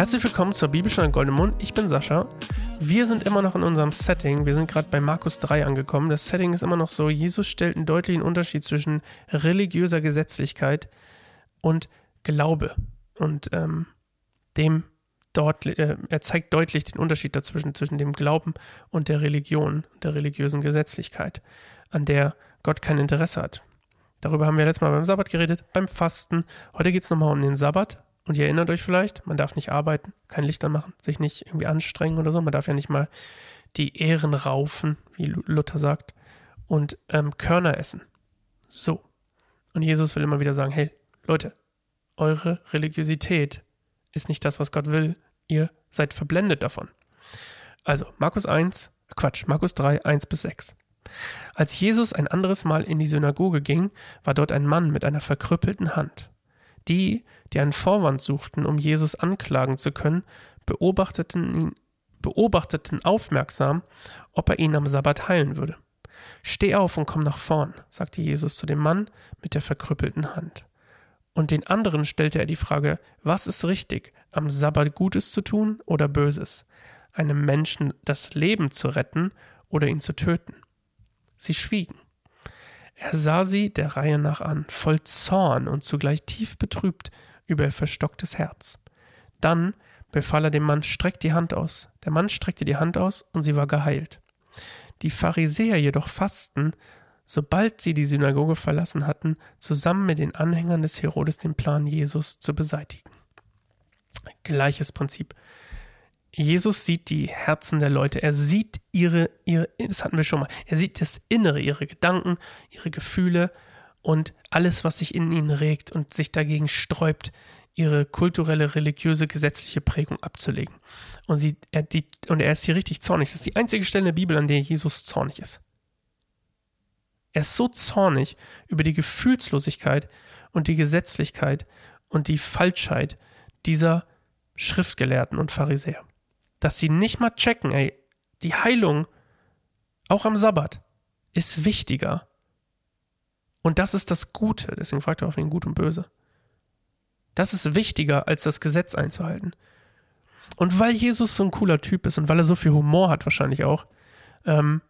Herzlich willkommen zur Bibelstunde Goldenen Mund. Ich bin Sascha. Wir sind immer noch in unserem Setting. Wir sind gerade bei Markus 3 angekommen. Das Setting ist immer noch so, Jesus stellt einen deutlichen Unterschied zwischen religiöser Gesetzlichkeit und Glaube. Und ähm, dem dort, äh, er zeigt deutlich den Unterschied dazwischen, zwischen dem Glauben und der Religion, der religiösen Gesetzlichkeit, an der Gott kein Interesse hat. Darüber haben wir letztes Mal beim Sabbat geredet, beim Fasten. Heute geht es nochmal um den Sabbat. Und ihr erinnert euch vielleicht, man darf nicht arbeiten, kein Licht anmachen, sich nicht irgendwie anstrengen oder so. Man darf ja nicht mal die Ehren raufen, wie Luther sagt, und ähm, Körner essen. So. Und Jesus will immer wieder sagen, hey, Leute, eure Religiosität ist nicht das, was Gott will. Ihr seid verblendet davon. Also, Markus 1, Quatsch, Markus 3, 1 bis 6. Als Jesus ein anderes Mal in die Synagoge ging, war dort ein Mann mit einer verkrüppelten Hand. Die, die einen Vorwand suchten, um Jesus anklagen zu können, beobachteten ihn, beobachteten aufmerksam, ob er ihn am Sabbat heilen würde. Steh auf und komm nach vorn, sagte Jesus zu dem Mann mit der verkrüppelten Hand. Und den anderen stellte er die Frage, was ist richtig, am Sabbat Gutes zu tun oder Böses, einem Menschen das Leben zu retten oder ihn zu töten. Sie schwiegen. Er sah sie der Reihe nach an, voll Zorn und zugleich tief betrübt über ihr verstocktes Herz. Dann befahl er dem Mann, streck die Hand aus. Der Mann streckte die Hand aus und sie war geheilt. Die Pharisäer jedoch fassten, sobald sie die Synagoge verlassen hatten, zusammen mit den Anhängern des Herodes den Plan, Jesus zu beseitigen. Gleiches Prinzip. Jesus sieht die Herzen der Leute. Er sieht ihre, ihre, das hatten wir schon mal. Er sieht das Innere, ihre Gedanken, ihre Gefühle und alles, was sich in ihnen regt und sich dagegen sträubt, ihre kulturelle, religiöse, gesetzliche Prägung abzulegen. Und, sie, er, die, und er ist hier richtig zornig. Das ist die einzige Stelle in der Bibel, an der Jesus zornig ist. Er ist so zornig über die Gefühlslosigkeit und die Gesetzlichkeit und die Falschheit dieser Schriftgelehrten und Pharisäer dass sie nicht mal checken, ey, die Heilung, auch am Sabbat, ist wichtiger. Und das ist das Gute. Deswegen fragt er auch wegen Gut und Böse. Das ist wichtiger, als das Gesetz einzuhalten. Und weil Jesus so ein cooler Typ ist und weil er so viel Humor hat, wahrscheinlich auch, ähm,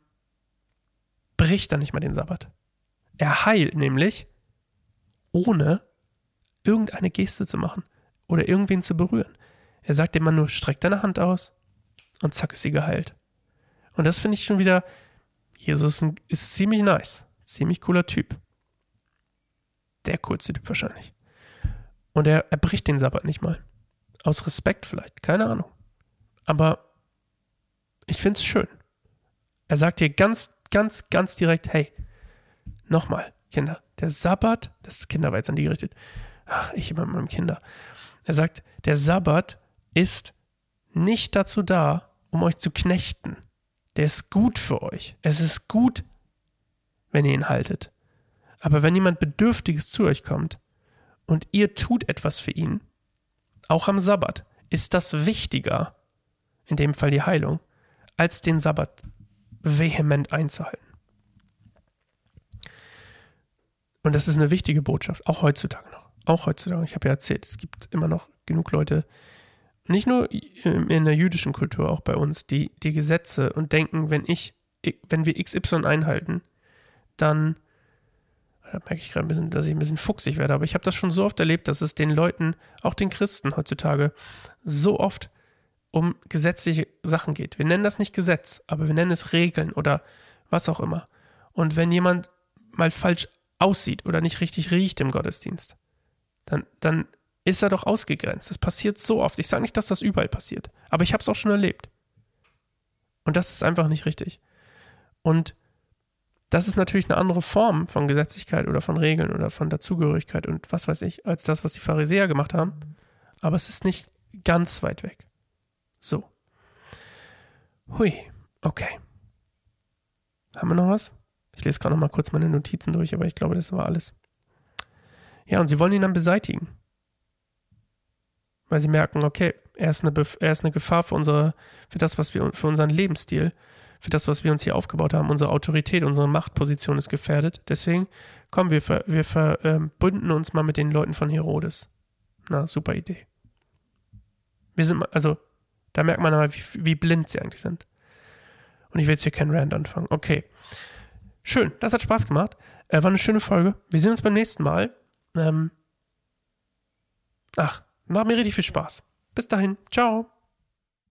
bricht er nicht mal den Sabbat. Er heilt nämlich, ohne irgendeine Geste zu machen oder irgendwen zu berühren. Er sagt dem Mann nur, streck deine Hand aus, und zack ist sie geheilt. Und das finde ich schon wieder, Jesus ist ziemlich nice. Ziemlich cooler Typ. Der coolste Typ wahrscheinlich. Und er, er bricht den Sabbat nicht mal. Aus Respekt vielleicht, keine Ahnung. Aber ich finde es schön. Er sagt hier ganz, ganz, ganz direkt, hey, nochmal, Kinder, der Sabbat, das Kinder war jetzt an die gerichtet. Ach, ich immer mit meinem Kinder. Er sagt, der Sabbat ist nicht dazu da, um euch zu knechten. Der ist gut für euch. Es ist gut, wenn ihr ihn haltet. Aber wenn jemand Bedürftiges zu euch kommt und ihr tut etwas für ihn, auch am Sabbat, ist das wichtiger, in dem Fall die Heilung, als den Sabbat vehement einzuhalten. Und das ist eine wichtige Botschaft, auch heutzutage noch. Auch heutzutage. Ich habe ja erzählt, es gibt immer noch genug Leute, nicht nur in der jüdischen Kultur, auch bei uns, die, die Gesetze und denken, wenn ich, wenn wir XY einhalten, dann, da merke ich gerade ein bisschen, dass ich ein bisschen fuchsig werde, aber ich habe das schon so oft erlebt, dass es den Leuten, auch den Christen heutzutage, so oft um gesetzliche Sachen geht. Wir nennen das nicht Gesetz, aber wir nennen es Regeln oder was auch immer. Und wenn jemand mal falsch aussieht oder nicht richtig riecht im Gottesdienst, dann, dann ist er doch ausgegrenzt. Das passiert so oft. Ich sage nicht, dass das überall passiert, aber ich habe es auch schon erlebt. Und das ist einfach nicht richtig. Und das ist natürlich eine andere Form von Gesetzlichkeit oder von Regeln oder von Dazugehörigkeit und was weiß ich, als das, was die Pharisäer gemacht haben. Aber es ist nicht ganz weit weg. So. Hui, okay. Haben wir noch was? Ich lese gerade noch mal kurz meine Notizen durch, aber ich glaube, das war alles. Ja, und sie wollen ihn dann beseitigen weil sie merken, okay, er ist eine, er ist eine Gefahr für, unsere, für das, was wir, für unseren Lebensstil, für das, was wir uns hier aufgebaut haben. Unsere Autorität, unsere Machtposition ist gefährdet. Deswegen, kommen wir, wir verbünden ähm, uns mal mit den Leuten von Herodes. Na, super Idee. Wir sind, also, da merkt man mal, wie, wie blind sie eigentlich sind. Und ich will jetzt hier kein Rand anfangen. Okay. Schön, das hat Spaß gemacht. Äh, war eine schöne Folge. Wir sehen uns beim nächsten Mal. Ähm, ach, macht mir richtig viel Spaß. Bis dahin. Ciao.